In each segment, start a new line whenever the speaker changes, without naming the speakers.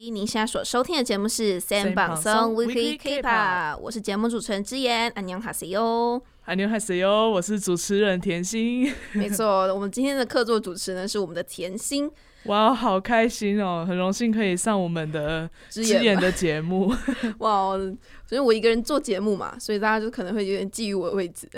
您现在所收听的节目是《三榜松 Weekly K-pop》，我是节目主持人之言，安娘哈西哟，
安妞哈西哟，我是主持人甜心。
没错，我们今天的客座主持人是我们的甜心。
哇，好开心哦，很荣幸可以上我们的之言的节目。
哇，所以我一个人做节目嘛，所以大家就可能会有点觊觎我的位置。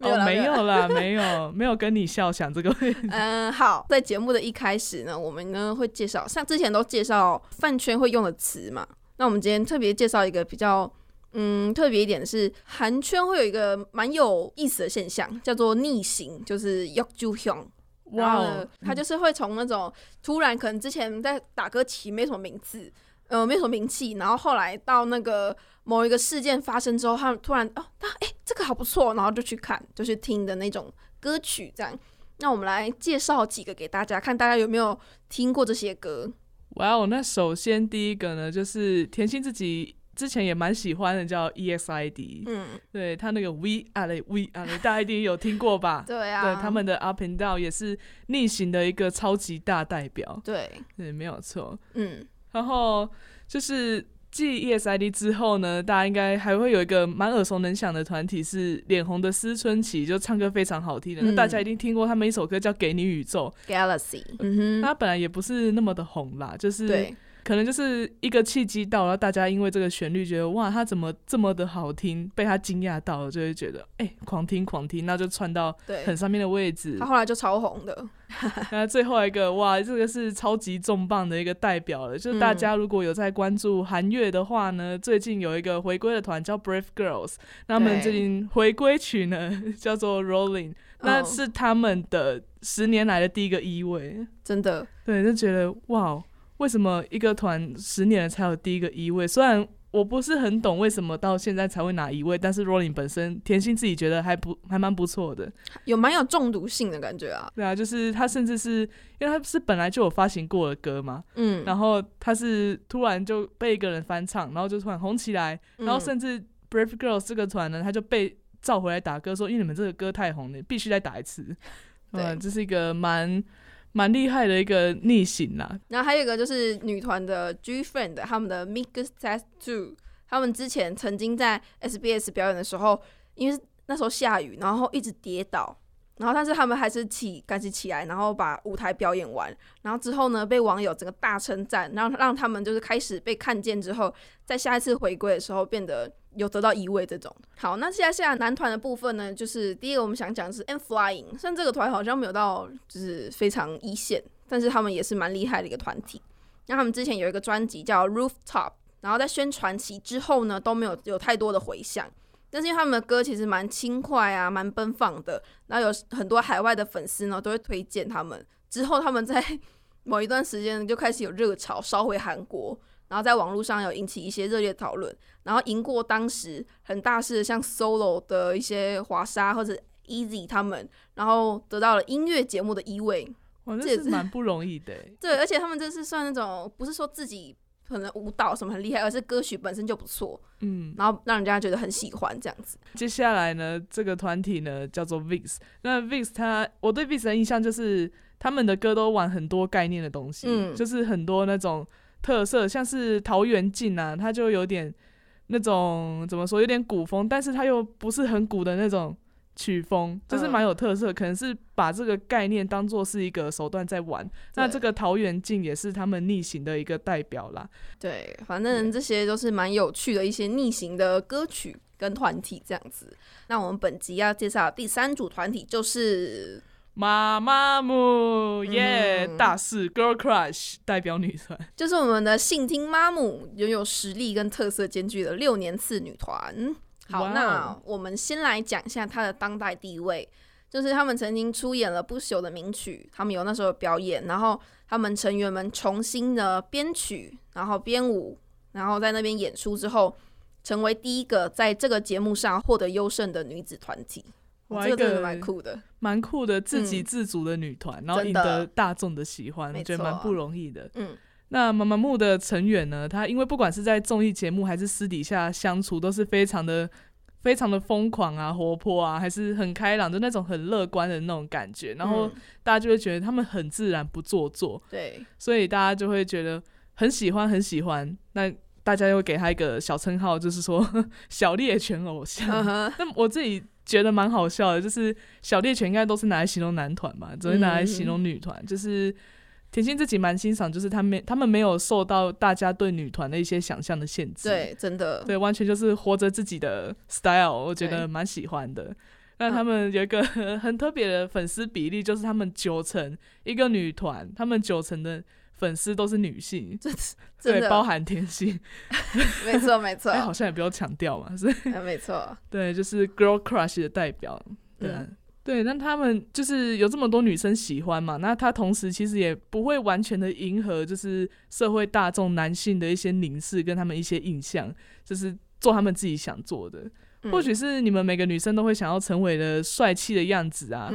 哦，没有啦，没有，没有跟你笑想这个。
嗯，好，在节目的一开始呢，我们呢会介绍，像之前都介绍饭圈会用的词嘛。那我们今天特别介绍一个比较，嗯，特别一点的是，韩圈会有一个蛮有意思的现象，叫做逆行，就是 Yokju Hyung。哇，他就是会从那种突然可能之前在打歌期没什么名字，呃，没什么名气，然后后来到那个。某一个事件发生之后，他们突然哦，他哎，这个好不错，然后就去看，就去听的那种歌曲，这样。那我们来介绍几个给大家，看大家有没有听过这些歌。
哇哦，那首先第一个呢，就是甜心自己之前也蛮喜欢的，叫 EXID。嗯，对他那个 We Are We Are，大家一定有听过吧？
对啊，
对他们的 Up and Down 也是逆行的一个超级大代表。
对，
对，没有错。嗯，然后就是。继 ESID 之后呢，大家应该还会有一个蛮耳熟能详的团体是脸红的思春期，就唱歌非常好听的。那大家一定听过他们一首歌叫《给你宇宙》
（Galaxy）。
嗯哼，他本来也不是那么的红啦，就是。可能就是一个契机到然后，大家因为这个旋律觉得哇，他怎么这么的好听，被他惊讶到了，就会觉得哎，狂听狂听，那就窜到很上面的位置。
他后来就超红的。
那最后一个哇，这个是超级重磅的一个代表了，就是大家如果有在关注韩乐的话呢，最近有一个回归的团叫 Brave Girls，那么最近回归曲呢 叫做 Rolling，那是他们的十年来的第一个一位，
真的，
对，就觉得哇。为什么一个团十年了才有第一个一位？虽然我不是很懂为什么到现在才会拿一位，但是 Rolling 本身甜心自己觉得还不还蛮不错的，
有蛮有中毒性的感觉啊。
对啊，就是他甚至是因为他是本来就有发行过的歌嘛，嗯，然后他是突然就被一个人翻唱，然后就突然红起来，然后甚至 Brave Girls 这个团呢，他就被召回来打歌，说因为你们这个歌太红了，必须再打一次。对，这是一个蛮。蛮厉害的一个逆行啦，
然后还有一个就是女团的 G Friend，他们的 Mix Test Two，他们之前曾经在 SBS 表演的时候，因为那时候下雨，然后一直跌倒。然后，但是他们还是起赶紧起来，然后把舞台表演完。然后之后呢，被网友整个大称赞，然后让他们就是开始被看见之后，在下一次回归的时候变得有得到一位这种。好，那现在现在男团的部分呢，就是第一个我们想讲的是 N Flying，虽然这个团好像没有到就是非常一线，但是他们也是蛮厉害的一个团体。那他们之前有一个专辑叫 Rooftop，然后在宣传期之后呢，都没有有太多的回响。但是因为他们的歌其实蛮轻快啊，蛮奔放的，然后有很多海外的粉丝呢都会推荐他们。之后他们在 某一段时间就开始有热潮，烧回韩国，然后在网络上有引起一些热烈讨论，然后赢过当时很大势像 solo 的一些华莎或者 Easy 他们，然后得到了音乐节目的一位。
哇，这也是蛮不容易的。
对，而且他们这是算那种不是说自己。可能舞蹈什么很厉害，而是歌曲本身就不错，嗯，然后让人家觉得很喜欢这样子。
接下来呢，这个团体呢叫做 VIX，那 VIX 他我对 VIX 的印象就是他们的歌都玩很多概念的东西，嗯，就是很多那种特色，像是桃源镜啊，它就有点那种怎么说，有点古风，但是它又不是很古的那种。曲风就是蛮有特色，可能是把这个概念当做是一个手段在玩。那这个桃源镜也是他们逆行的一个代表啦。
对，反正这些都是蛮有趣的一些逆行的歌曲跟团体这样子。那我们本集要介绍第三组团体就是
妈妈木耶大四 Girl Crush 代表女团，
就是我们的信听妈姆，拥有实力跟特色兼具的六年次女团。好，那我们先来讲一下她的当代地位，就是他们曾经出演了不朽的名曲，他们有那时候表演，然后他们成员们重新的编曲，然后编舞，然后在那边演出之后，成为第一个在这个节目上获得优胜的女子团体。哇，这个蛮酷的，
蛮酷的，自给自足的女团，然后赢得大众的喜欢，我觉得蛮不容易的。嗯。那妈妈木的成员呢？他因为不管是在综艺节目还是私底下相处，都是非常的、非常的疯狂啊、活泼啊，还是很开朗，就那种很乐观的那种感觉。然后大家就会觉得他们很自然，不做作。
对，
所以大家就会觉得很喜欢很喜欢，那大家又给他一个小称号，就是说 小猎犬偶像。那我自己觉得蛮好笑的，就是小猎犬应该都是拿来形容男团嘛，只会拿来形容女团。就是甜心自己蛮欣赏，就是他们他们没有受到大家对女团的一些想象的限制。
对，真的，
对，完全就是活着自己的 style，我觉得蛮喜欢的。那他们有一个很特别的粉丝比例，就是他们九成一个女团，他们九成的粉丝都是女性，对，包含天性，
没错没错，
哎，好像也不用强调嘛，是，
没错，
对，就是 girl crush 的代表，对，对，那他们就是有这么多女生喜欢嘛，那他同时其实也不会完全的迎合，就是社会大众男性的一些凝视跟他们一些印象，就是做他们自己想做的。或许是你们每个女生都会想要成为的帅气的样子啊，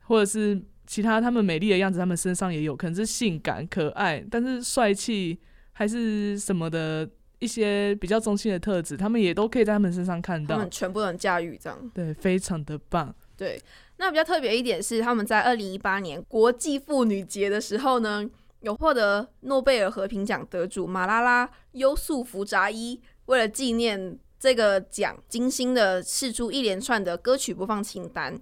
或者是其他他们美丽的样子，他们身上也有可能是性感可爱，但是帅气还是什么的一些比较中性的特质，他们也都可以在他们身上看到，
他们全部能驾驭这样，
对，非常的棒。
对，那比较特别一点是，他们在二零一八年国际妇女节的时候呢，有获得诺贝尔和平奖得主马拉拉优素福扎伊，为了纪念。这个奖精心的试出一连串的歌曲播放清单，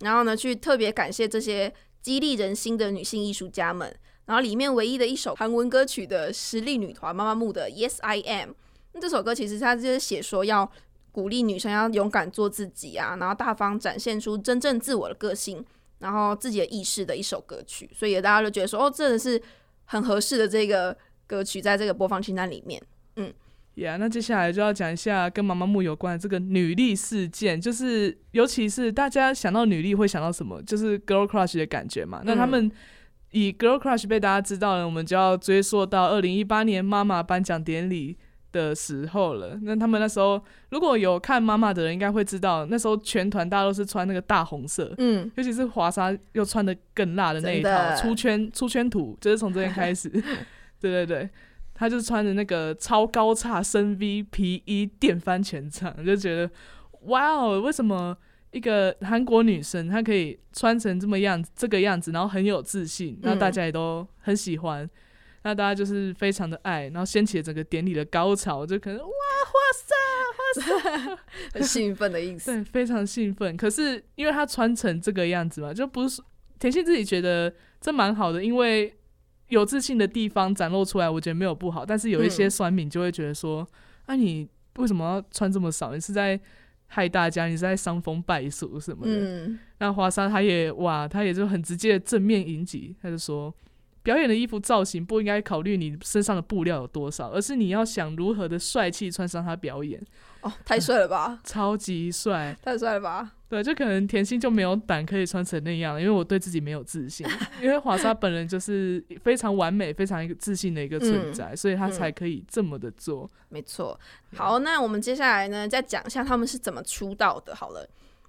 然后呢，去特别感谢这些激励人心的女性艺术家们。然后里面唯一的一首韩文歌曲的实力女团妈妈木的 Yes I Am，那这首歌其实它就是写说要鼓励女生要勇敢做自己啊，然后大方展现出真正自我的个性，然后自己的意识的一首歌曲。所以大家就觉得说，哦，真的是很合适的这个歌曲，在这个播放清单里面，嗯。
Yeah，那接下来就要讲一下跟妈妈木有关的这个女力事件，就是尤其是大家想到女力会想到什么，就是 girl crush 的感觉嘛。那他们以 girl crush 被大家知道了，我们就要追溯到二零一八年妈妈颁奖典礼的时候了。那他们那时候如果有看妈妈的人，应该会知道，那时候全团大家都是穿那个大红色，嗯，尤其是华莎又穿的更辣的那一套出圈出圈图，就是从这边开始。对对对。他就是穿着那个超高叉深 V 皮衣电翻全场，就觉得哇哦，为什么一个韩国女生她可以穿成这么样子这个样子，然后很有自信，那大家也都很喜欢，那大家就是非常的爱，然后掀起了整个典礼的高潮，就可能哇哇塞哇塞，
很兴奋的意思，
对，非常兴奋。可是因为她穿成这个样子嘛，就不是田心自己觉得这蛮好的，因为。有自信的地方展露出来，我觉得没有不好。但是有一些酸民就会觉得说：“啊，你为什么要穿这么少？你是在害大家？你是在伤风败俗什么的？”那华莎他也哇，他也就很直接的正面迎击，他就说。表演的衣服造型不应该考虑你身上的布料有多少，而是你要想如何的帅气穿上它表演。
哦，太帅了吧！
超级帅，
太帅了吧！
对，就可能甜心就没有胆可以穿成那样，因为我对自己没有自信。因为华莎本人就是非常完美、非常一个自信的一个存在，所以她才可以这么的做。
没错。好，那我们接下来呢，再讲一下他们是怎么出道的。好了，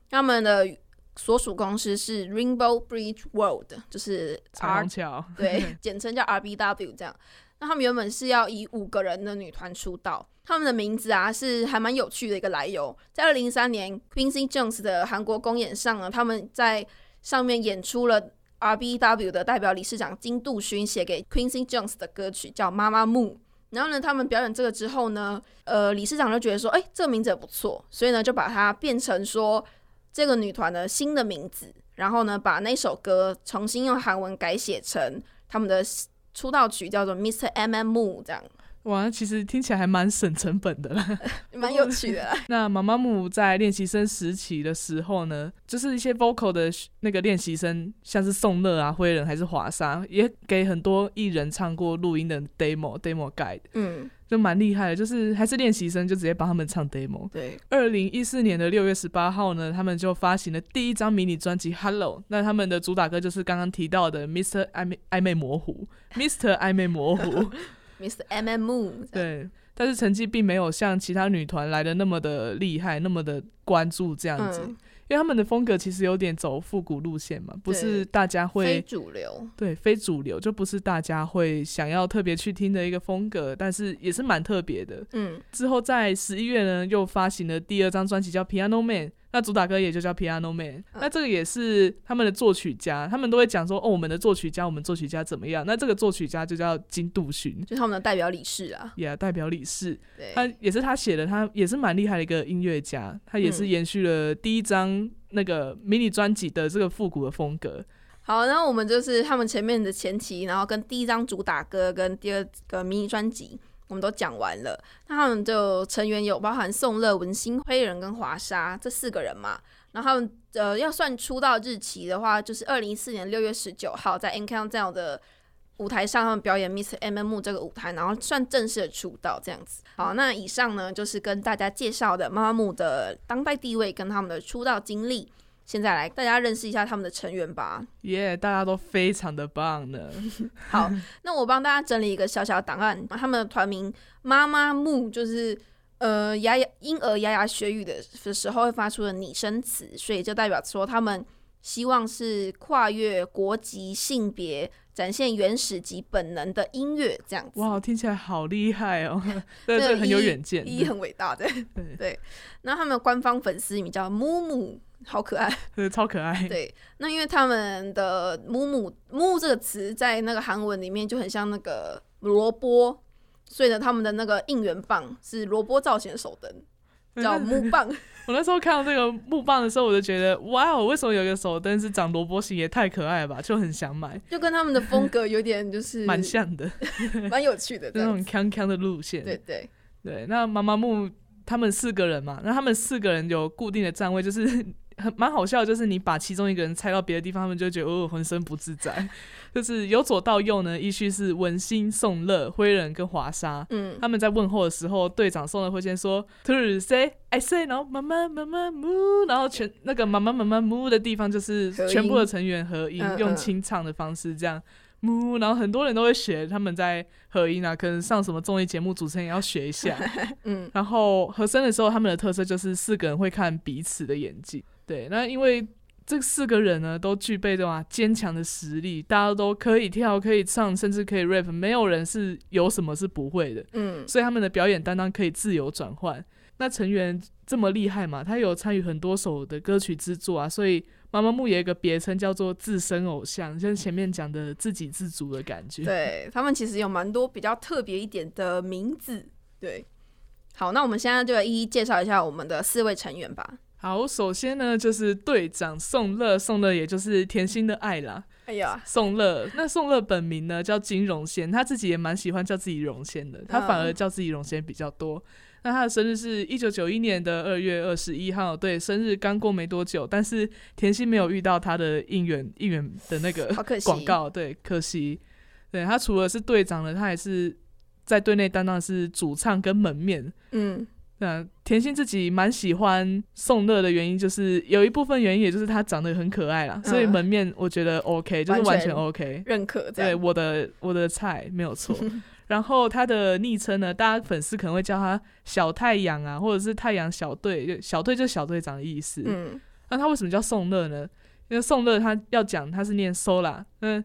他们的。所属公司是 Rainbow Bridge World，就是
彩虹桥，
对，简称叫 RBW 这样。他们原本是要以五个人的女团出道，他们的名字啊是还蛮有趣的一个来由。在二零一三年 Quincy Jones 的韩国公演上呢，他们在上面演出了 RBW 的代表理事长金杜勋写给 Quincy Jones 的歌曲，叫《妈妈木》。然后呢，他们表演这个之后呢，呃，理事长就觉得说，哎，这个名字也不错，所以呢，就把它变成说。这个女团的新的名字，然后呢，把那首歌重新用韩文改写成他们的出道曲，叫做《Mr. M M Moo》这样。
哇，其实听起来还蛮省成本的啦，
蛮有趣的。
那妈妈木在练习生时期的时候呢，就是一些 vocal 的那个练习生，像是宋乐啊、辉人还是华莎，也给很多艺人唱过录音的 demo demo guide，嗯，就蛮厉害的。就是还是练习生，就直接帮他们唱 demo。
对，
二零一四年的六月十八号呢，他们就发行了第一张迷你专辑《Hello》。那他们的主打歌就是刚刚提到的《Mr. 暧昧 暧昧模糊》，《Mr. 暧昧模糊》。
Miss M M Moon，
对，但是成绩并没有像其他女团来的那么的厉害，那么的关注这样子，因为他们的风格其实有点走复古路线嘛，不是大家会
非主流，
对，非主流就不是大家会想要特别去听的一个风格，但是也是蛮特别的。嗯，之后在十一月呢，又发行了第二张专辑叫《Piano Man》，那主打歌也就叫 Piano Man。那这个也是他们的作曲家，他们都会讲说，哦，我们的作曲家，我们作曲家怎么样？那这个作曲家就叫金杜勋，
就他们的代表理事啊，
也代表理事。他也是他写的，他也是蛮厉害的一个音乐家，他也是延续了第一张那个迷你专辑的这个复古的风格。
好，那我们就是他们前面的前期，然后跟第一张主打歌跟第二个迷你专辑，我们都讲完了。那他们就成员有包含宋乐、文心、灰人跟华莎这四个人嘛。然后他们呃要算出道日期的话，就是二零一四年六月十九号在 Encounter 的舞台上，他们表演 Miss M M 这个舞台，然后算正式的出道这样子。好，那以上呢就是跟大家介绍的妈妈木的当代地位跟他们的出道经历。现在来，大家认识一下他们的成员吧。
耶，大家都非常的棒呢。
好，那我帮大家整理一个小小档案。他们的团名妈妈木，就是呃，牙牙婴儿牙牙学语的的时候会发出的拟声词，所以就代表说他们希望是跨越国籍、性别，展现原始及本能的音乐这样子。
哇，听起来好厉害哦！对，这很有远见，
意义很伟大的。对，那他们的官方粉丝名叫木木。好可爱，
对，超可爱。
对，那因为他们的“木木木”这个词在那个韩文里面就很像那个萝卜，所以呢，他们的那个应援棒是萝卜造型的手灯，叫木棒。
我那时候看到这个木棒的时候，我就觉得，哇哦，为什么有一个手灯是长萝卜形，也太可爱了吧，就很想买。
就跟他们的风格有点就是
蛮像的，
蛮有趣的
那种康康的路线。
对对
对，那妈妈木他们四个人嘛，那他们四个人有固定的站位，就是。很蛮好笑，就是你把其中一个人猜到别的地方，他们就觉得哦，浑身不自在。就是由左到右呢，依序是文心、宋乐、灰人跟华沙。嗯，他们在问候的时候，队长宋乐会先说 “to say I say”，然后慢慢慢慢 moo，然后全那个慢慢慢慢 moo 的地方就是全部的成员合音，用清唱的方式这样 moo，然后很多人都会学他们在合音啊，可能上什么综艺节目主持人也要学一下。嗯，然后和声的时候，他们的特色就是四个人会看彼此的演技。对，那因为这四个人呢，都具备的坚强的实力，大家都可以跳，可以唱，甚至可以 rap，没有人是有什么是不会的。嗯，所以他们的表演担当可以自由转换。那成员这么厉害嘛，他有参与很多首的歌曲制作啊，所以妈妈木也有一个别称叫做自身偶像，像前面讲的自给自足的感觉。
对他们其实有蛮多比较特别一点的名字。对，好，那我们现在就来一一介绍一下我们的四位成员吧。
好，首先呢，就是队长宋乐，宋乐也就是甜心的爱啦。
哎呀，
宋乐，那宋乐本名呢叫金荣仙，他自己也蛮喜欢叫自己荣仙的，他反而叫自己荣仙比较多。那他的生日是一九九一年的二月二十一号，对，生日刚过没多久，但是甜心没有遇到他的应援应援的那个广告，对，可惜。对他除了是队长呢，他还是在队内担当的是主唱跟门面。嗯。那甜心自己蛮喜欢宋乐的原因，就是有一部分原因，也就是他长得很可爱啦，所以门面我觉得 OK，就是完全 OK，
认可。
对，我的我的菜没有错。然后他的昵称呢，大家粉丝可能会叫他小太阳啊，或者是太阳小队，小队就是小队长的意思。嗯，那他为什么叫宋乐呢？因为宋乐他要讲他是念 Sola，嗯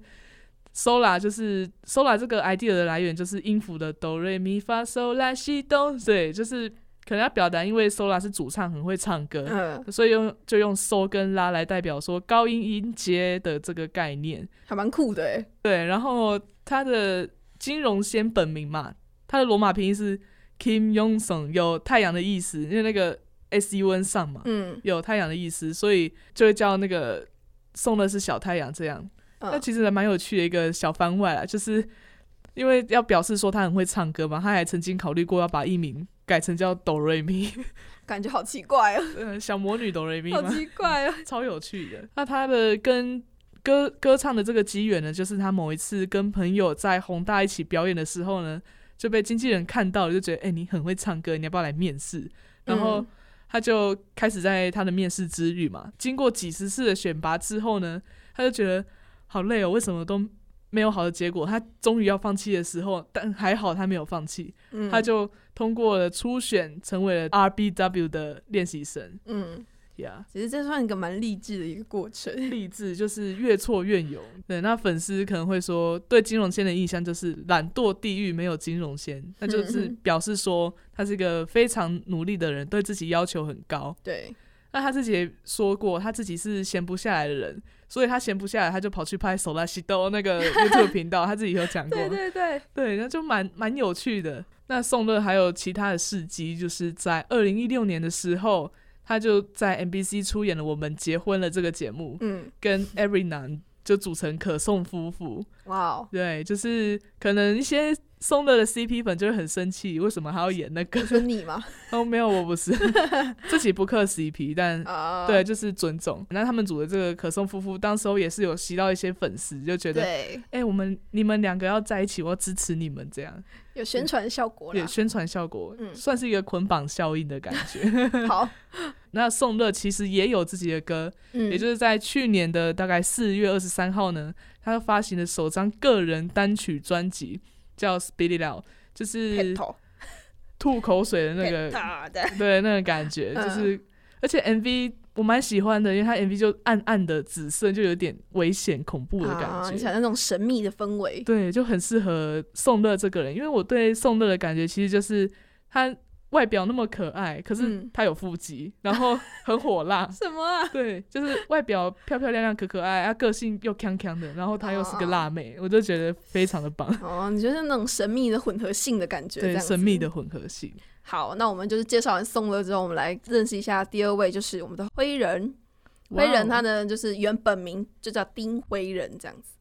，Sola 就是 Sola 这个 idea 的来源就是音符的哆瑞咪发嗦啦西哆，对，就是。可能要表达，因为 Sola 是主唱，很会唱歌，嗯，所以用就用 So 跟拉来代表说高音音阶的这个概念，
还蛮酷的哎。
对，然后他的金融先本名嘛，他的罗马拼音是 Kim Yong Song，有太阳的意思，因为那个 S U N 上嘛，嗯，有太阳的意思，所以就会叫那个送的是小太阳这样。那其实还蛮有趣的一个小番外啊，就是因为要表示说他很会唱歌嘛，他还曾经考虑过要把艺名。改成叫哆瑞咪，
感觉好奇怪哦。
嗯，小魔女哆瑞咪
好奇怪哦，
超有趣的。那他的跟歌歌唱的这个机缘呢，就是他某一次跟朋友在宏大一起表演的时候呢，就被经纪人看到了，就觉得哎，你很会唱歌，你要不要来面试？然后他就开始在他的面试之旅嘛。经过几十次的选拔之后呢，他就觉得好累哦，为什么都没有好的结果？他终于要放弃的时候，但还好他没有放弃，他就。通过了初选，成为了 RBW 的练习生。嗯，呀，
其实这算一个蛮励志的一个过程。
励志就是越挫越勇。对，那粉丝可能会说，对金融仙的印象就是懒惰地狱，没有金融仙，那就是表示说他是一个非常努力的人，对自己要求很高。
对，
那他自己也说过，他自己是闲不下来的人，所以他闲不下来，他就跑去拍手拉西豆那个 YouTube 频道，他自己有讲过。
对对对，
对，那就蛮蛮有趣的。那宋乐还有其他的事迹，就是在二零一六年的时候，他就在 NBC 出演了《我们结婚了》这个节目，嗯，跟 Every 男就组成可颂夫妇。哇，对，就是可能一些。松乐的 CP 粉就会很生气，为什么还要演那个？
是你吗？
哦，没有，我不是，自己不磕 CP，但对，就是尊重。那他们组的这个可颂夫妇，当时候也是有吸到一些粉丝，就觉得，哎，我们你们两个要在一起，我要支持你们，这样
有宣传效果，
有宣传效果，嗯，算是一个捆绑效应的感觉。
好，
那宋乐其实也有自己的歌，也就是在去年的大概四月二十三号呢，他发行的首张个人单曲专辑。叫 Spit It Out，就是吐口水的那个，对那个感觉，就是而且 MV 我蛮喜欢的，因为它 MV 就暗暗的紫色，就有点危险恐怖的感觉，
像那种神秘的氛围，
对，就很适合宋乐这个人，因为我对宋乐的感觉其实就是他。外表那么可爱，可是他有腹肌，然后很火辣。
什么啊？
对，就是外表漂漂亮亮、可可爱，啊，个性又锵锵的，然后他又是个辣妹，我就觉得非常的棒。
哦，你觉得那种神秘的混合性的感觉？
对，神秘的混合性。
好，那我们就是介绍完宋乐之后，我们来认识一下第二位，就是我们的灰人。灰人他的就是原本名就叫丁灰人这样子，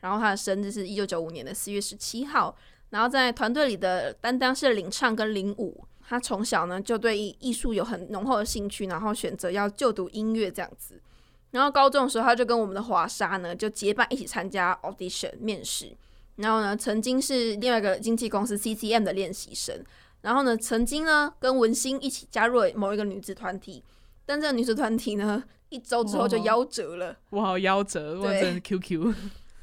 然后他的生日是一九九五年的四月十七号，然后在团队里的担当是领唱跟领舞。他从小呢就对艺术有很浓厚的兴趣，然后选择要就读音乐这样子。然后高中的时候，他就跟我们的华莎呢就结伴一起参加 audition 面试。然后呢，曾经是另外一个经纪公司 CCM 的练习生。然后呢，曾经呢跟文心一起加入了某一个女子团体，但这个女子团体呢一周之后就夭折了。
哇，夭折！哇，真 QQ。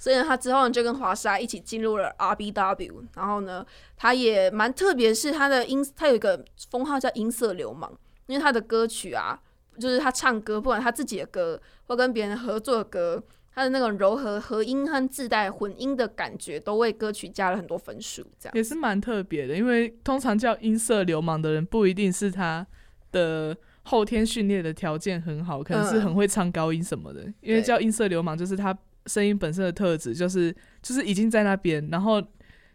所以呢，他之后呢就跟华莎一起进入了 RBW，然后呢，他也蛮特别，是他的音，他有一个封号叫音色流氓，因为他的歌曲啊，就是他唱歌，不管他自己的歌或跟别人合作的歌，他的那种柔和和音和自带混音的感觉，都为歌曲加了很多分数。这样
也是蛮特别的，因为通常叫音色流氓的人，不一定是他的后天训练的条件很好，可能是很会唱高音什么的，因为叫音色流氓就是他。声音本身的特质就是就是已经在那边，然后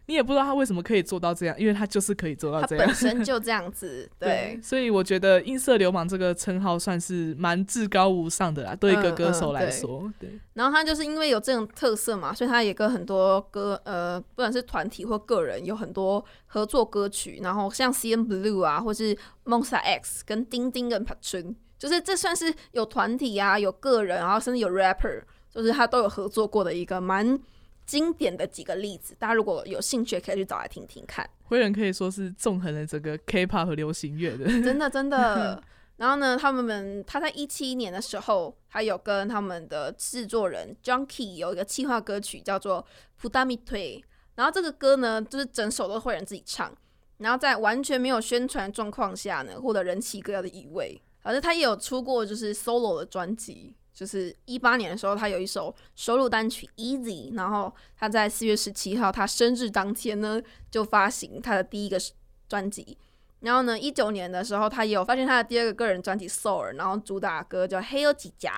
你也不知道他为什么可以做到这样，因为他就是可以做到这样，
本身就这样子。对，
所以我觉得“音色流氓”这个称号算是蛮至高无上的啦，对一个歌手来说。对。
然后他就是因为有这种特色嘛，所以他也跟很多歌呃，不管是团体或个人，有很多合作歌曲。然后像 C N Blue 啊，或是 Monster X 跟丁丁跟 Patron，就是这算是有团体啊，有个人，然后甚至有 rapper。就是他都有合作过的一个蛮经典的几个例子，大家如果有兴趣，可以去找来听听看。
灰人可以说是纵横了整个 K-pop 和流行乐的，
真的真的。然后呢，他们他在一七年的时候，他有跟他们的制作人 Junkie 有一个企划歌曲叫做《普达米推》，然后这个歌呢，就是整首都灰人自己唱，然后在完全没有宣传状况下呢，获得人气歌谣的一位。反正他也有出过就是 solo 的专辑。就是一八年的时候，他有一首收录单曲《Easy》，然后他在四月十七号，他生日当天呢，就发行他的第一个专辑。然后呢，一九年的时候，他也有发现他的第二个个人专辑《Soul》，然后主打歌叫《黑有几家》，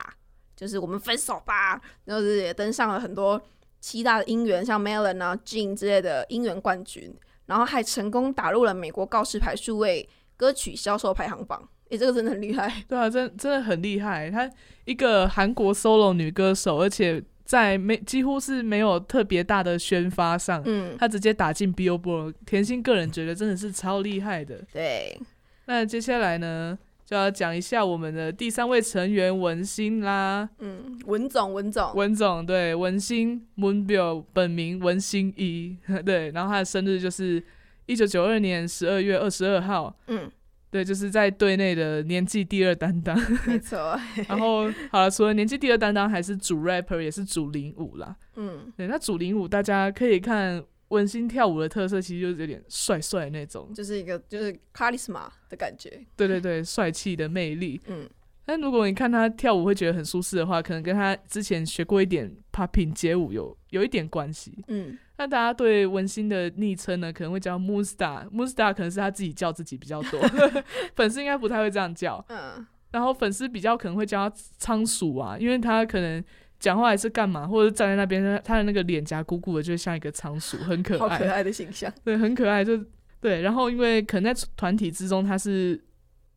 就是我们分手吧。然后也登上了很多七大的音源，像 Melon 啊、Jean 之类的音源冠军，然后还成功打入了美国告示牌数位歌曲销售排行榜。诶，这个真的很厉害。
对啊，真真的很厉害。她一个韩国 solo 女歌手，而且在没几乎是没有特别大的宣发上，嗯，她直接打进 Billboard。甜心个人觉得真的是超厉害的。
对。
那接下来呢，就要讲一下我们的第三位成员文心啦。
嗯，文总，文总，
文总，对，文心 Moonbill 本名文心一，对，然后他的生日就是一九九二年十二月二十二号。嗯。对，就是在队内的年纪第二担当，
没错。
然后好了，除了年纪第二担当，还是主 rapper，也是主领舞啦。嗯，对，那主领舞大家可以看文心跳舞的特色，其实就是有点帅帅那种，
就是一个就是 charisma 的感觉。
对对对，帅气的魅力。嗯。但如果你看他跳舞会觉得很舒适的话，可能跟他之前学过一点 popping 街舞有有一点关系。嗯，那大家对文心的昵称呢，可能会叫 Moonstar，Moonstar 可能是他自己叫自己比较多，粉丝应该不太会这样叫。嗯，然后粉丝比较可能会叫他仓鼠啊，因为他可能讲话还是干嘛，或者站在那边，他的那个脸颊鼓鼓的，就像一个仓鼠，很可
爱，好可爱的形象。
对，很可爱，就对。然后因为可能在团体之中他是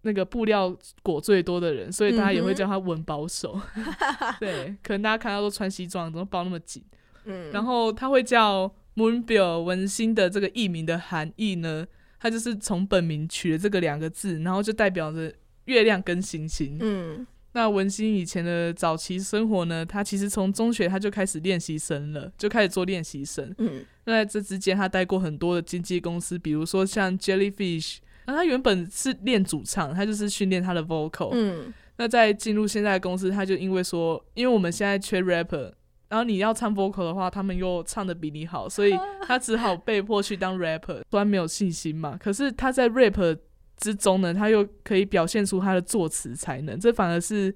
那个布料裹最多的人，所以大家也会叫他文保守。对，可能大家看到都穿西装，怎么包那么紧？嗯。然后他会叫 Moonbill 文心的这个艺名的含义呢，他就是从本名取了这个两个字，然后就代表着。月亮跟星星。嗯，那文心以前的早期生活呢？他其实从中学他就开始练习生了，就开始做练习生。嗯，那在这之间他待过很多的经纪公司，比如说像 Jellyfish。那他原本是练主唱，他就是训练他的 vocal。嗯，那在进入现在的公司，他就因为说，因为我们现在缺 rapper，然后你要唱 vocal 的话，他们又唱的比你好，所以 他只好被迫去当 rapper。虽然没有信心嘛，可是他在 rap。之中呢，他又可以表现出他的作词才能，这反而是，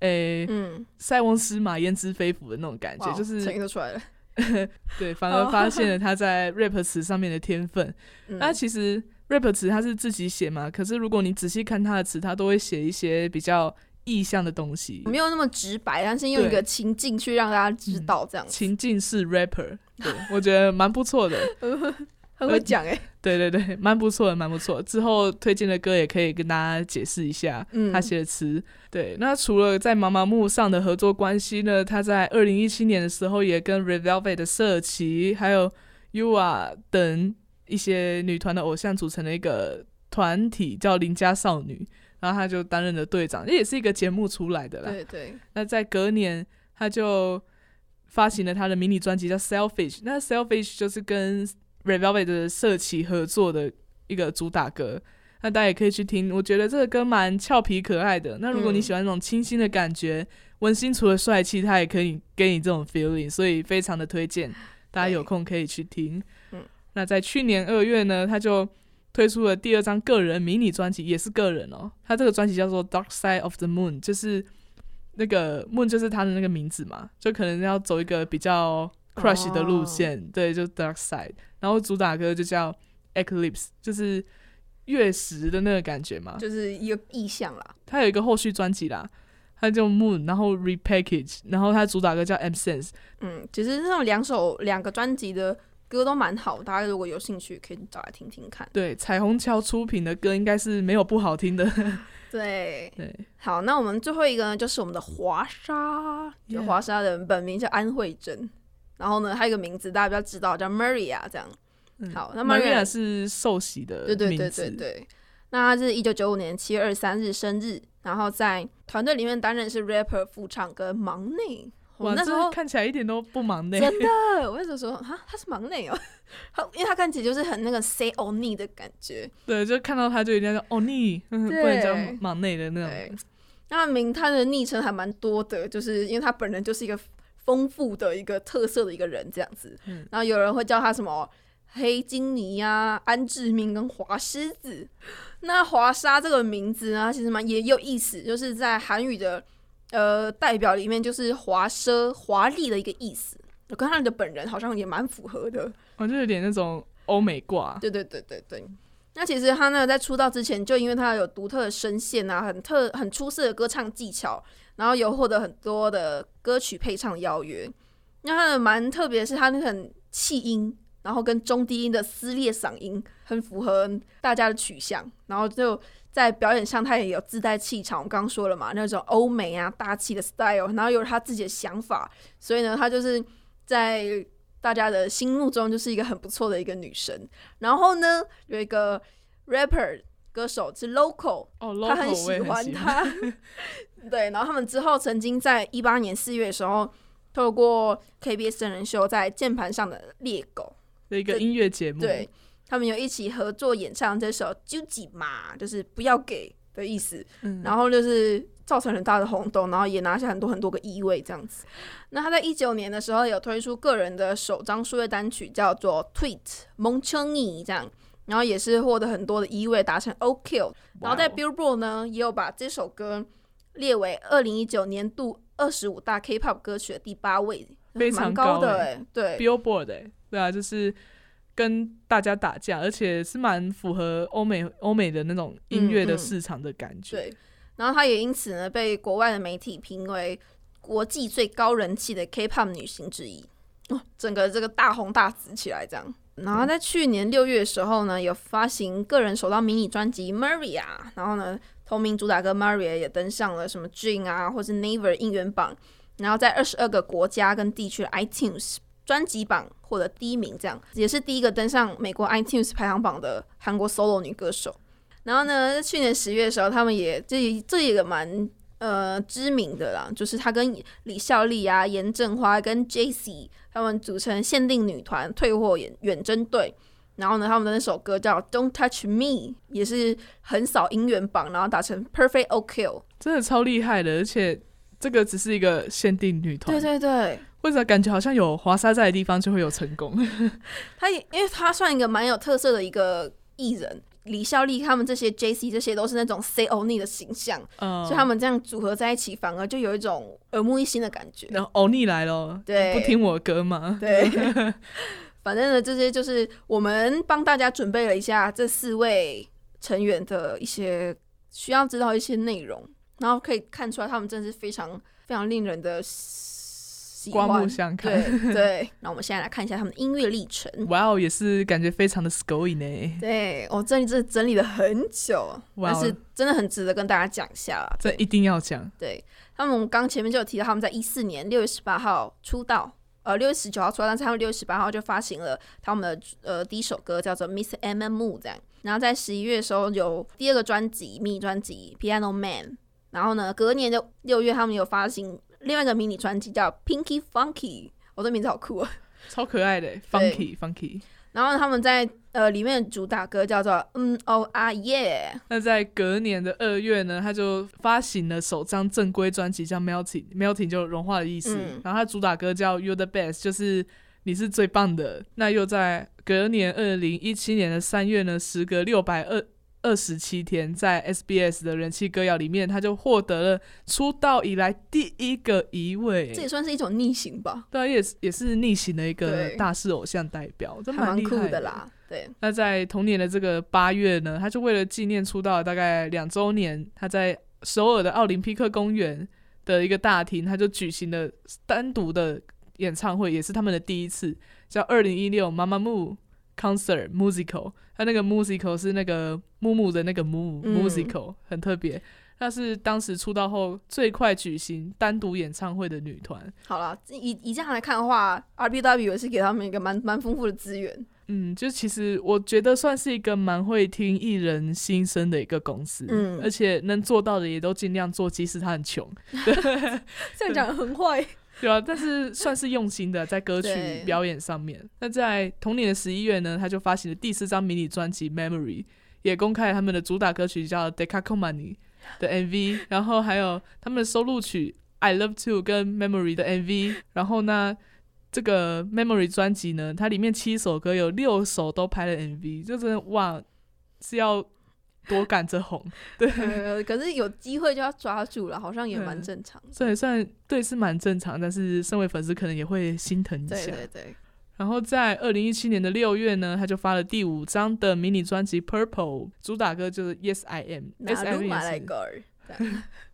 诶，塞翁失马焉知非福的那种感觉，就是。对，反而发现了他在 rap 词上面的天分。那其实 rap 词他是自己写嘛，可是如果你仔细看他的词，他都会写一些比较意象的东西，
没有那么直白，但是用一个情境去让大家知道这样。
情境式 rapper，对 我觉得蛮不错的。
很会讲哎，
对对对，蛮不错的，蛮不错。之后推荐的歌也可以跟大家解释一下他写的词。对，那除了在妈妈木上的合作关系呢，他在二零一七年的时候也跟 Red Velvet 的社旗还有 You Are 等一些女团的偶像组成了一个团体，叫邻家少女。然后他就担任了队长，这也是一个节目出来的啦。
对对。
那在隔年，他就发行了他的迷你专辑叫 Selfish。那 Selfish 就是跟 Red Velvet 的社企合作的一个主打歌，那大家也可以去听。我觉得这个歌蛮俏皮可爱的。那如果你喜欢那种清新的感觉，文心除了帅气，他也可以给你这种 feeling，所以非常的推荐大家有空可以去听。嗯，那在去年二月呢，他就推出了第二张个人迷你专辑，也是个人哦。他这个专辑叫做《Dark Side of the Moon》，就是那个 Moon 就是他的那个名字嘛，就可能要走一个比较 crush 的路线，对，就 Dark Side。然后主打歌就叫 Eclipse，就是月食的那个感觉嘛，
就是一个意象啦。
他有一个后续专辑啦，它叫 Moon，然后 Repackage，然后它主打歌叫 M Sense。
嗯，其实那种两首两个专辑的歌都蛮好，大家如果有兴趣可以找来听听看。
对，彩虹桥出品的歌应该是没有不好听的。
对对，好，那我们最后一个呢，就是我们的华莎，就华莎的本名叫安慧珍。然后呢，还有一个名字大家比较知道，叫 Maria 这样。好，那
Maria 是受洗的
对对对对对。那他是一九九五年七月二十三日生日，然后在团队里面担任是 rapper 副唱跟忙内。
我那时候看起来一点都不忙内，
真的。我那时候说啊，他是忙内哦，他因为他看起来就是很那个 say only 的感觉。
对，就看到他就一定要 only，不能叫忙内的那种。
那名他的昵称还蛮多的，就是因为他本人就是一个。丰富的一个特色的一个人这样子，然后有人会叫他什么黑金尼呀、安志明跟华狮子。那华沙这个名字呢，其实蛮也有意思，就是在韩语的呃代表里面，就是华奢、华丽的一个意思。我跟他的本人好像也蛮符合的，
我就有点那种欧美挂。
对对对对对。那其实他呢，在出道之前，就因为他有独特的声线啊，很特很出色的歌唱技巧。然后有获得很多的歌曲配唱邀约，那他的蛮特别，是他那很气音，然后跟中低音的撕裂嗓音很符合大家的取向，然后就在表演上他也有自带气场。我刚刚说了嘛，那种欧美啊大气的 style，然后有他自己的想法，所以呢，他就是在大家的心目中就是一个很不错的一个女神。然后呢，有一个 rapper。歌手是 Local，他很喜欢他。对，然后他们之后曾经在一八年四月的时候，透过 KBS 真人秀在键盘上的猎狗
的一个音乐节目，
对他们有一起合作演唱这首《究极嘛》，就是不要给的意思。嗯，然后就是造成很大的轰动，然后也拿下很多很多个一位这样子。那他在一九年的时候有推出个人的首张数位单曲，叫做《Tweet 蒙称你》这样。然后也是获得很多的一位，达成 OK。然后在 Billboard 呢，也有把这首歌列为二零一九年度二十五大 K-pop 歌曲的第八位，
非常
高的哎。对
，Billboard 哎，对啊，就是跟大家打架，而且是蛮符合欧美欧美的那种音乐的市场的感觉。
对。然后她也因此呢被国外的媒体评为国际最高人气的 K-pop 女星之一，哦，整个这个大红大紫起来这样。然后在去年六月的时候呢，有发行个人首张迷你专辑《Maria》，然后呢，同名主打歌《Maria》也登上了什么 June 啊，或是 Never 应援榜，然后在二十二个国家跟地区的 iTunes 专辑榜获得第一名，这样也是第一个登上美国 iTunes 排行榜的韩国 solo 女歌手。然后呢，在去年十月的时候，他们也这这一个蛮呃知名的啦，就是他跟李孝利啊、严正花跟 J.C。他们组成限定女团退货远远征队，然后呢，他们的那首歌叫《Don't Touch Me》，也是横扫音源榜，然后打成 Perfect OK，
真的超厉害的。而且这个只是一个限定女团，
对对对。
为什么感觉好像有华沙在的地方就会有成功？
他也因为他算一个蛮有特色的一个艺人。李孝利他们这些 J C 这些都是那种 C O N 的形象，所以他们这样组合在一起，反而就有一种耳目一新的感觉。
然后欧尼来了，
对，
不听我歌吗？
对，反正呢，这些就是我们帮大家准备了一下这四位成员的一些需要知道一些内容，然后可以看出来他们真的是非常非常令人的。
刮目相看，
对 对。那我们现在来看一下他们的音乐历程。
哇哦，也是感觉非常的 scoing 呢。
对，我这里这整理了很久，但是真的很值得跟大家讲一下啦。
这一定要讲。
对他们，我们刚前面就有提到，他们在一四年六月十八号出道，呃，六月十九号出道，但是他们六月十八号就发行了他们的呃第一首歌，叫做《Miss M M Move》这样。然后在十一月的时候有第二个专辑迷你专辑《Piano Man》，然后呢，隔年的六月他们有发行。另外一个迷你专辑叫《Pinky Funky》，我的名字好酷啊，
超可爱的，Funky Funky。
然后他们在呃里面的主打歌叫做《嗯哦啊耶》。
那在隔年的二月呢，他就发行了首张正规专辑叫《Melting》，Melting 就融化的意思。然后他主打歌叫《You're the Best》，就是你是最棒的。那又在隔年二零一七年的三月呢，时隔六百二。二十七天，在 SBS 的人气歌谣里面，他就获得了出道以来第一个一位。
这也算是一种逆行吧？
对，也是也是逆行的一个大势偶像代表，这蛮
酷的啦。对。
那在同年的这个八月呢，他就为了纪念出道大概两周年，他在首尔的奥林匹克公园的一个大厅，他就举行了单独的演唱会，也是他们的第一次，叫二零一六妈妈木。Concert musical，它那个 musical 是那个木木的那个木 musical，很特别。那是当时出道后最快举行单独演唱会的女团。
好了，以以这样来看的话，RBW 也是给他们一个蛮蛮丰富的资源。
嗯，就其实我觉得算是一个蛮会听艺人心声的一个公司。嗯，而且能做到的也都尽量做，即使他很穷。
这样讲很坏。
对啊，但是算是用心的，在歌曲表演上面。那在同年的十一月呢，他就发行了第四张迷你专辑《Memory》，也公开了他们的主打歌曲叫《Decakomani》的 MV，然后还有他们的收录曲《I Love To》跟《Memory》的 MV。然后呢，这个《Memory》专辑呢，它里面七首歌有六首都拍了 MV，就真的哇，是要。多赶着红，对，
可是有机会就要抓住了，好像也蛮正常。
这也算对，是蛮正常，但是身为粉丝可能也会心疼一下。
对对对。
然后在二零一七年的六月呢，他就发了第五张的迷你专辑《Purple》，主打歌就是《Yes I Am》。
Yes I Am。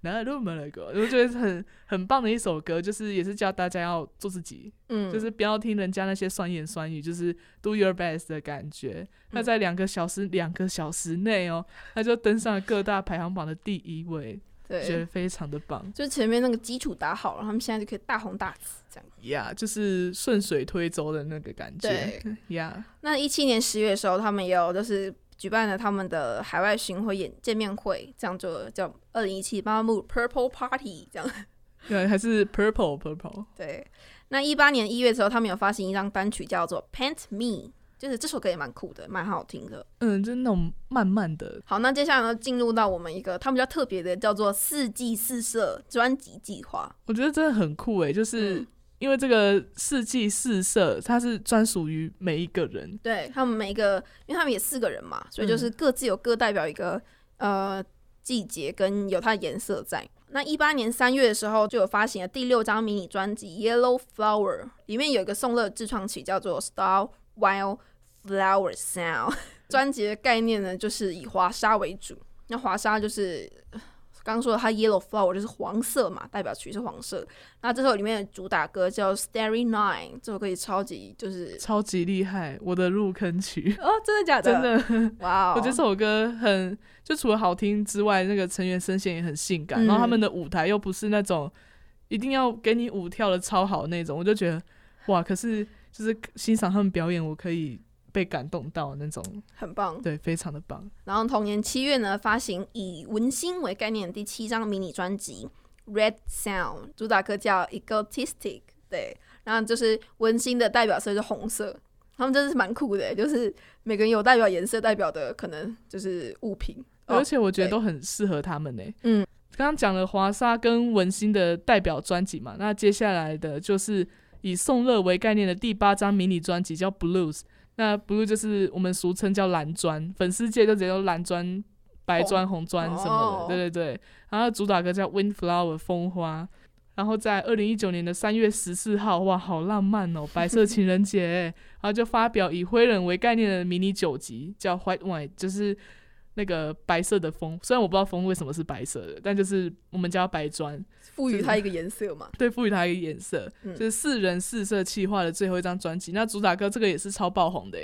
哪有那么那个？我觉得很很棒的一首歌，就是也是教大家要做自己，嗯，就是不要听人家那些酸言酸语，就是 do your best 的感觉。那在两个小时两个小时内哦，他就登上了各大排行榜的第一位，
对，
觉得非常的棒。
就前面那个基础打好了，他们现在就可以大红大紫这样。
呀，就是顺水推舟的那个感觉。
对，
呀。
那一七年十月的时候，他们也有就是。举办了他们的海外巡回演见面会，这样就叫二零一七妈妈木 Purple Party 这样。
对，还是 Purple Purple。
对，那一八年一月的时候，他们有发行一张单曲叫做 Paint Me，就是这首歌也蛮酷的，蛮好听的。
嗯，就是那种慢慢的。
好，那接下来呢，进入到我们一个他们比较特别的，叫做四季四色专辑计划。
我觉得真的很酷诶，就是。因为这个四季四色，它是专属于每一个人。
对他们每一个，因为他们也四个人嘛，所以就是各自有各代表一个呃季节跟有它的颜色在。那一八年三月的时候，就有发行了第六张迷你专辑《Yellow Flower》，里面有一个宋乐自创曲叫做《Star Wild Flower Sound》。专辑的概念呢，就是以华沙为主，那华沙就是刚刚说的它 Yellow Flower 就是黄色嘛，代表曲是黄色。那这首里面的主打歌叫 Starry Night，这首歌也超级就是
超级厉害，我的入坑曲
哦，真的假
的？真的，
哇！
我觉得这首歌很就除了好听之外，那个成员声线也很性感，然后他们的舞台又不是那种一定要给你舞跳的超好那种，我就觉得哇！可是就是欣赏他们表演，我可以。被感动到那种，
很棒，
对，非常的棒。
然后同年七月呢，发行以文心为概念的第七张迷你专辑《Red Sound》，主打歌叫《Egotistic》。对，然后就是文心的代表色是红色，他们真的是蛮酷的，就是每个人有代表颜色代表的可能就是物品，
而且我觉得都很适合他们呢。嗯，刚刚讲了华莎跟文心的代表专辑嘛，那接下来的就是以宋乐为概念的第八张迷你专辑叫《Blues》。那 blue 就是我们俗称叫蓝砖，粉丝界就直接叫蓝砖、白砖、红砖什么的，对对对。然后主打歌叫 Windflower 风花，然后在二零一九年的三月十四号，哇，好浪漫哦，白色情人节，然后就发表以灰人为概念的迷你九集，叫 White Wine，就是。那个白色的风，虽然我不知道风为什么是白色的，但就是我们叫白砖，
赋予它一个颜色嘛。
对，赋予它一个颜色，就是四人四色气化的最后一张专辑。那主打歌这个也是超爆红的，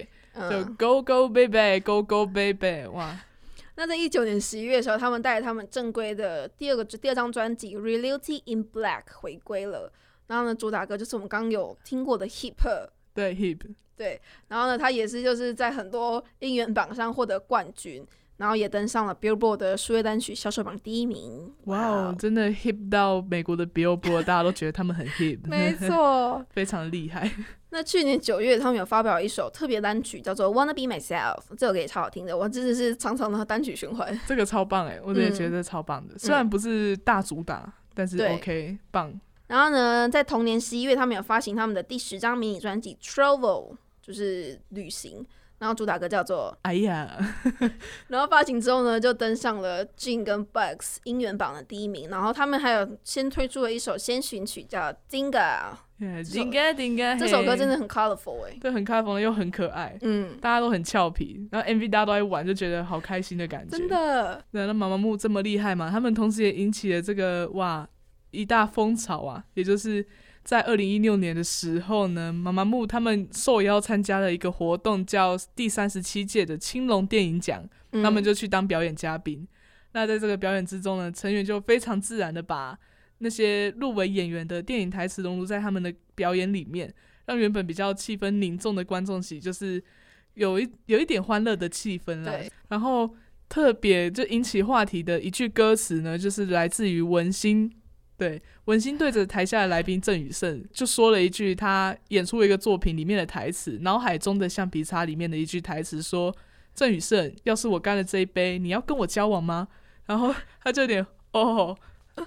就 Go Go Baby Go Go Baby，哇！
那在一九年十一月的时候，他们带着他们正规的第二个第二张专辑《Reality in Black》回归了。然后呢，主打歌就是我们刚有听过的 Hip，
对 Hip，
对。然后呢，他也是就是在很多音源榜上获得冠军。然后也登上了 Billboard 的数月单曲销售榜第一名。
哇哦，真的 hip 到美国的 Billboard，大家都觉得他们很 hip。
没错，
非常厉害。
那去年九月，他们有发表一首特别单曲，叫做《Wanna Be Myself》，这首歌也超好听的，我真的是常常的单曲循环。
这个超棒哎，我也觉得超棒的。虽然不是大主打，但是 OK 棒。
然后呢，在同年十一月，他们有发行他们的第十张迷你专辑《Travel》，就是旅行。然后主打歌叫做
哎呀，
然后发行之后呢，就登上了 Jin 跟 Bugs 音源榜的第一名。然后他们还有先推出了一首先行曲叫
Dinga，Dinga，Dinga，
这首歌真的很 colorful 哎，
对，很 colorful 又很可爱，嗯，大家都很俏皮，然后 MV 大家都在玩，就觉得好开心的感觉，
真的。
那妈妈木这么厉害嘛？他们同时也引起了这个哇一大风潮啊，也就是。在二零一六年的时候呢，妈妈木他们受邀参加了一个活动，叫第三十七届的青龙电影奖，他们就去当表演嘉宾。那在这个表演之中呢，成员就非常自然的把那些入围演员的电影台词融入在他们的表演里面，让原本比较气氛凝重的观众席就是有一有一点欢乐的气氛啦。然后特别就引起话题的一句歌词呢，就是来自于文心。对，文心对着台下的来宾郑宇盛就说了一句他演出一个作品里面的台词，脑海中的橡皮擦里面的一句台词说：“郑宇盛，要是我干了这一杯，你要跟我交往吗？”然后他就有点哦。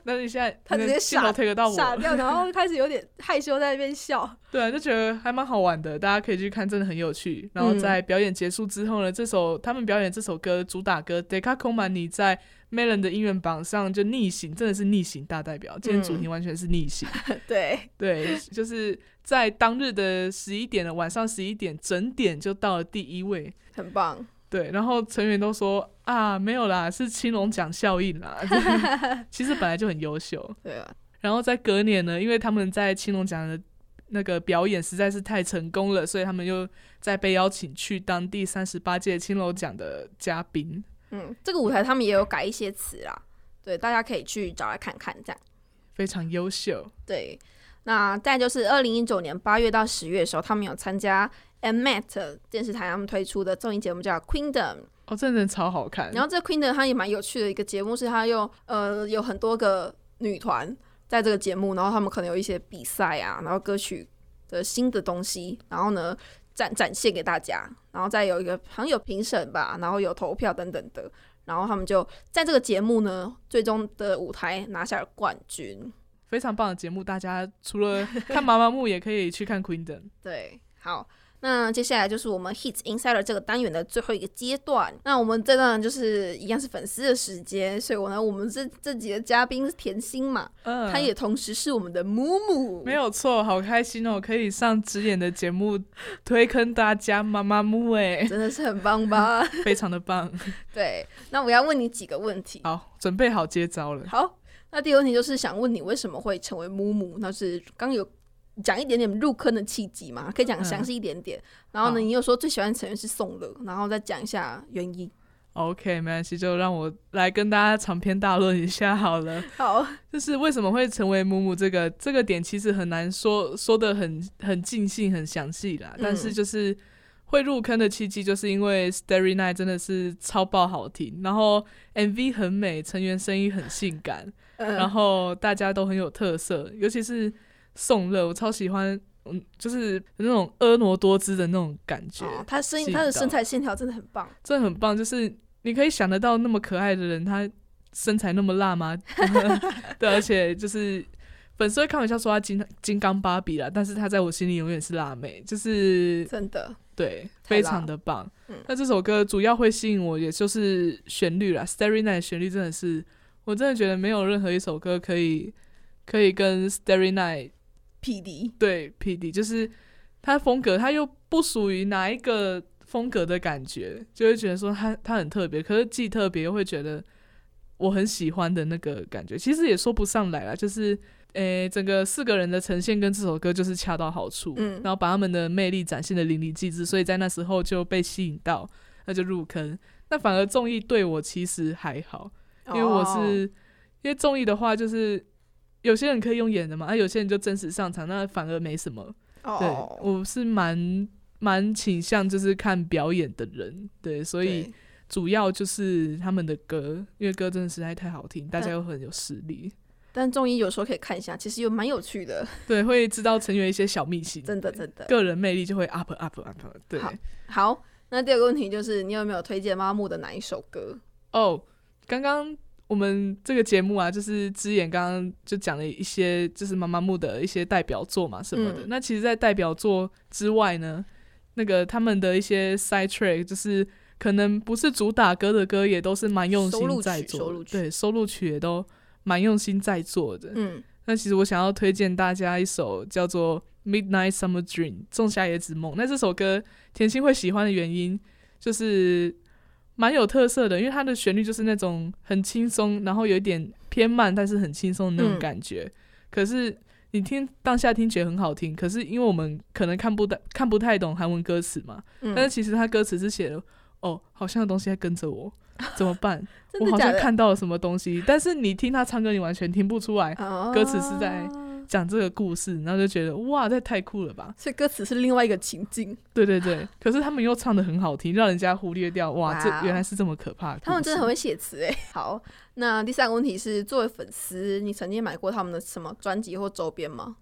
那你现在
他直接傻
傻
掉，然后开始有点害羞，在那边笑。
对啊，就觉得还蛮好玩的，大家可以去看，真的很有趣。然后在表演结束之后呢，这首他们表演这首歌主打歌《Deca o m a n 你在 Melon 的音乐榜上就逆行，真的是逆行大代表。今天主题完全是逆行。
对
对，就是在当日的十一点的晚上十一点整点就到了第一位，
很棒。
对，然后成员都说啊，没有啦，是青龙奖效应啦。其实本来就很优秀。
对啊。
然后在隔年呢，因为他们在青龙奖的那个表演实在是太成功了，所以他们又再被邀请去当第三十八届青龙奖的嘉宾。
嗯，这个舞台他们也有改一些词啦。对，大家可以去找来看看，这样。
非常优秀。
对。那再就是二零一九年八月到十月的时候，他们有参加。And Met 电视台他们推出的综艺节目叫 Queendom，
哦，真的超好看。
然后这 Queendom 它也蛮有趣的一个节目，是它用呃有很多个女团在这个节目，然后他们可能有一些比赛啊，然后歌曲的新的东西，然后呢展展现给大家，然后再有一个好像有评审吧，然后有投票等等的，然后他们就在这个节目呢最终的舞台拿下了冠军，
非常棒的节目，大家除了看 妈妈木也可以去看 Queendom。
对，好。那接下来就是我们 Hits Insider 这个单元的最后一个阶段。那我们这段就是一样是粉丝的时间，所以我呢，我们这这几个嘉宾是甜心嘛，嗯，他也同时是我们的木木，
没有错，好开心哦，可以上直演的节目推坑大家妈妈木哎，
真的是很棒吧？
非常的棒。
对，那我要问你几个问题，
好，准备好接招了。
好，那第一个问题就是想问你为什么会成为木木？那是刚有。讲一点点入坑的契机嘛，可以讲详细一点点。然后呢，你又说最喜欢成员是宋乐，然后再讲一下原因。
OK，没关系，就让我来跟大家长篇大论一下好了。
好，
就是为什么会成为母母这个这个点，其实很难说说的很很尽兴、很详细啦。但是就是会入坑的契机，就是因为 Starry Night 真的是超爆好听，然后 MV 很美，成员声音很性感，然后大家都很有特色，尤其是。宋乐，我超喜欢，嗯，就是那种婀娜多姿的那种感觉。
他声音，他的身材线条真的很棒，
真的很棒。就是你可以想得到那么可爱的人，他身材那么辣吗？对，而且就是粉丝会开玩笑说他金金刚芭比啦，但是他在我心里永远是辣妹，就是
真的，
对，非常的棒。嗯那这首歌主要会吸引我，也就是旋律啦 s t a r r y Night 旋律真的是，我真的觉得没有任何一首歌可以可以跟 s t a r r y Night。
P D
对 P D 就是他风格，他又不属于哪一个风格的感觉，就会觉得说他他很特别，可是既特别又会觉得我很喜欢的那个感觉，其实也说不上来了，就是诶，整个四个人的呈现跟这首歌就是恰到好处，嗯，然后把他们的魅力展现的淋漓尽致，所以在那时候就被吸引到，那就入坑。那反而综艺对我其实还好，因为我是因为综艺的话就是。有些人可以用演的嘛，啊，有些人就真实上场，那反而没什么。对，我是蛮蛮倾向就是看表演的人，对，所以主要就是他们的歌，因为歌真的实在太好听，大家又很有实力。
但综艺有时候可以看一下，其实又蛮有趣的。
对，会知道成员一些小秘辛，
真的真的，
个人魅力就会 up up up。对，
好，那第二个问题就是你有没有推荐妈木的哪一首歌？
哦，刚刚。我们这个节目啊，就是之言刚刚就讲了一些，就是妈妈木的一些代表作嘛什么的。那其实，在代表作之外呢，那个他们的一些 side track，就是可能不是主打歌的歌，也都是蛮用心在做。对，收录曲也都蛮用心在做的。嗯，那其实我想要推荐大家一首叫做《Midnight Summer Dream》仲夏夜之梦。那这首歌甜心会喜欢的原因，就是。蛮有特色的，因为它的旋律就是那种很轻松，然后有一点偏慢，但是很轻松的那种感觉。可是你听当下听觉得很好听，可是因为我们可能看不太、看不太懂韩文歌词嘛，但是其实它歌词是写的哦，好像有东西在跟着我，怎么办？我好像看到了什么东西，但是你听他唱歌，你完全听不出来歌词是在。讲这个故事，然后就觉得哇，这太酷了吧！
所以歌词是另外一个情境。
对对对，可是他们又唱的很好听，让人家忽略掉。哇，这原来是这么可怕。
他们真的很会写词哎。好，那第三个问题是，作为粉丝，你曾经买过他们的什么专辑或周边吗？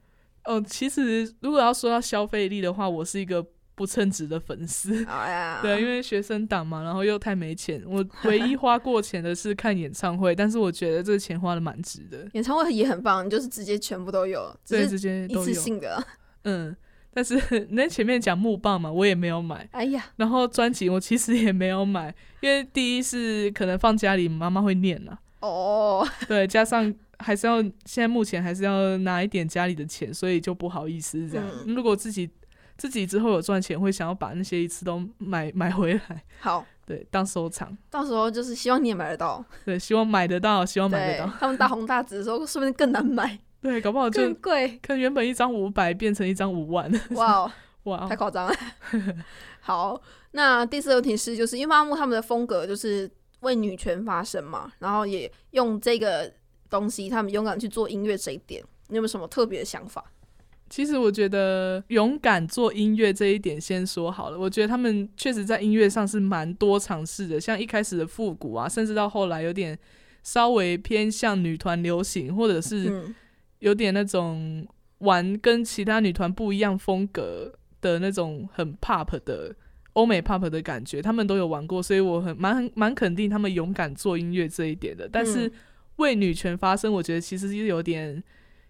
哦，其实如果要说到消费力的话，我是一个。不称职的粉丝，对，因为学生党嘛，然后又太没钱。我唯一花过钱的是看演唱会，但是我觉得这个钱花的蛮值的。
演唱会也很棒，就是直接全部都有，
对，直接
一次性的。
嗯，但是 那前面讲木棒嘛，我也没有买。
哎呀，
然后专辑我其实也没有买，因为第一是可能放家里妈妈会念了。
哦，
对，加上还是要现在目前还是要拿一点家里的钱，所以就不好意思这样。如果自己。自己之后有赚钱，会想要把那些一次都买 买回来。
好，
对，当收藏。
到时候就是希望你也买得到。
对，希望买得到，希望买得到。
他们大红大紫的时候，说不定更难买。
对，搞不好
更贵。
可能原本一张五百变成一张五万。
哇 哇，太夸张了。好，那第四个提示就是，因为妈木他们的风格就是为女权发声嘛，然后也用这个东西，他们勇敢去做音乐这一点，你有没有什么特别的想法？
其实我觉得勇敢做音乐这一点先说好了。我觉得他们确实在音乐上是蛮多尝试的，像一开始的复古啊，甚至到后来有点稍微偏向女团流行，或者是有点那种玩跟其他女团不一样风格的那种很 pop 的欧美 pop 的感觉，他们都有玩过，所以我很蛮蛮肯定他们勇敢做音乐这一点的。但是为女权发声，我觉得其实是有点。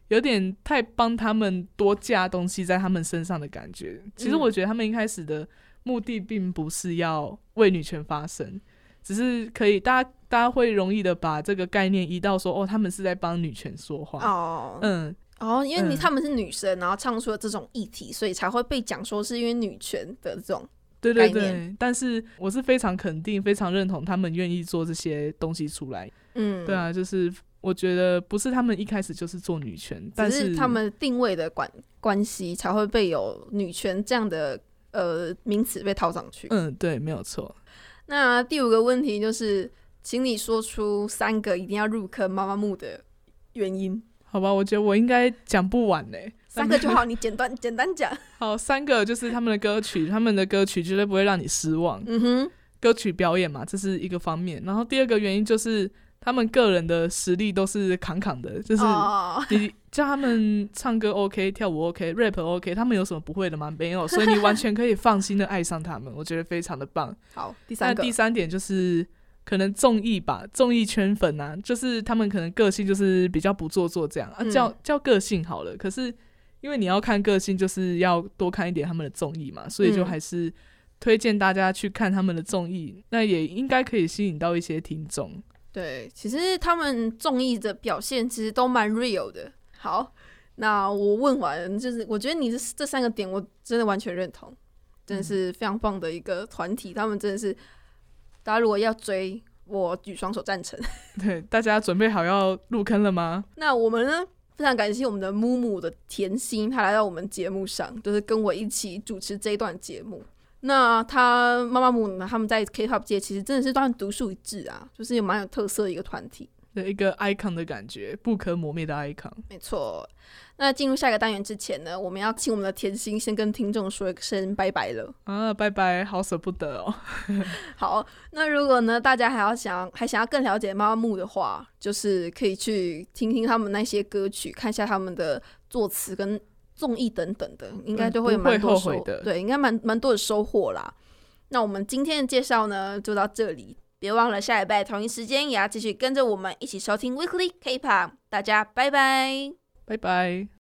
有点太帮他们多加东西在他们身上的感觉。其实我觉得他们一开始的目的并不是要为女权发声，只是可以大家大家会容易的把这个概念移到说哦，他们是在帮女权说话。
哦，
嗯，
哦，因为你
嗯
他们是女生，然后唱出了这种议题，所以才会被讲说是因为女权的这种。
对对对。但是我是非常肯定、非常认同他们愿意做这些东西出来。
嗯，
对，啊，就是我觉得不是他们一开始就是做女权，但
只是他们定位的关关系才会被有女权这样的呃名词被套上去。
嗯，对，没有错。
那第五个问题就是，请你说出三个一定要入坑妈妈木的原因，
好吧，我觉得我应该讲不完嘞、
三个就好，你简单简单讲。
好，三个就是他们的歌曲，他们的歌曲绝对不会让你失望。
嗯哼，
歌曲表演嘛，这是一个方面。然后第二个原因就是他们个人的实力都是扛扛的，就是
哦，
你叫他们唱歌 OK、跳舞 OK、rap OK，他们有什么不会的吗？没有，所以你完全可以放心的爱上他们，我觉得非常的棒。
好，第
那
三个
第，三点就是可能综艺吧，综艺圈粉啊，就是他们可能个性就是比较不做作这样啊，
嗯
叫叫个性好了。可是因为你要看个性，就是要多看一点他们的综艺嘛，所以就
嗯
还是推荐大家去看他们的综艺，那也应该可以吸引到一些听众。
对，其实他们综艺的表现其实都蛮 real 的。好，那我问完，就是我觉得你这这三个点，我真的完全认同，真的是非常棒的一个团体。他们真的是，大家如果要追，我举双手赞成。
对，大家准备好要入坑了吗？
那我们呢，非常感谢我们的木木的甜心，他来到我们节目上，就是跟我一起主持这一段节目。那他妈妈木呢，他们在 K-pop 界其实真的是算独树一帜啊，就是有蛮有特色的一个团体。
的一个 icon 的感觉，不可磨灭的 icon。
没错。那进入下一个单元之前呢，我们要请我们的甜心先跟听众说一声拜拜了。
啊，拜拜，好舍不得哦。
好，那如果呢大家还要想还想要更了解妈妈木的话，就是可以去听听他们那些歌曲，看一下他们的作词跟综艺等等的，应该
嗯
就会蛮多
的
对，应该蛮蛮多的收获啦。那我们今天的介绍呢就到这里，别忘了下礼拜同一时间也要继续跟着我们一起收听 Weekly K-pop，大家拜拜。
拜拜。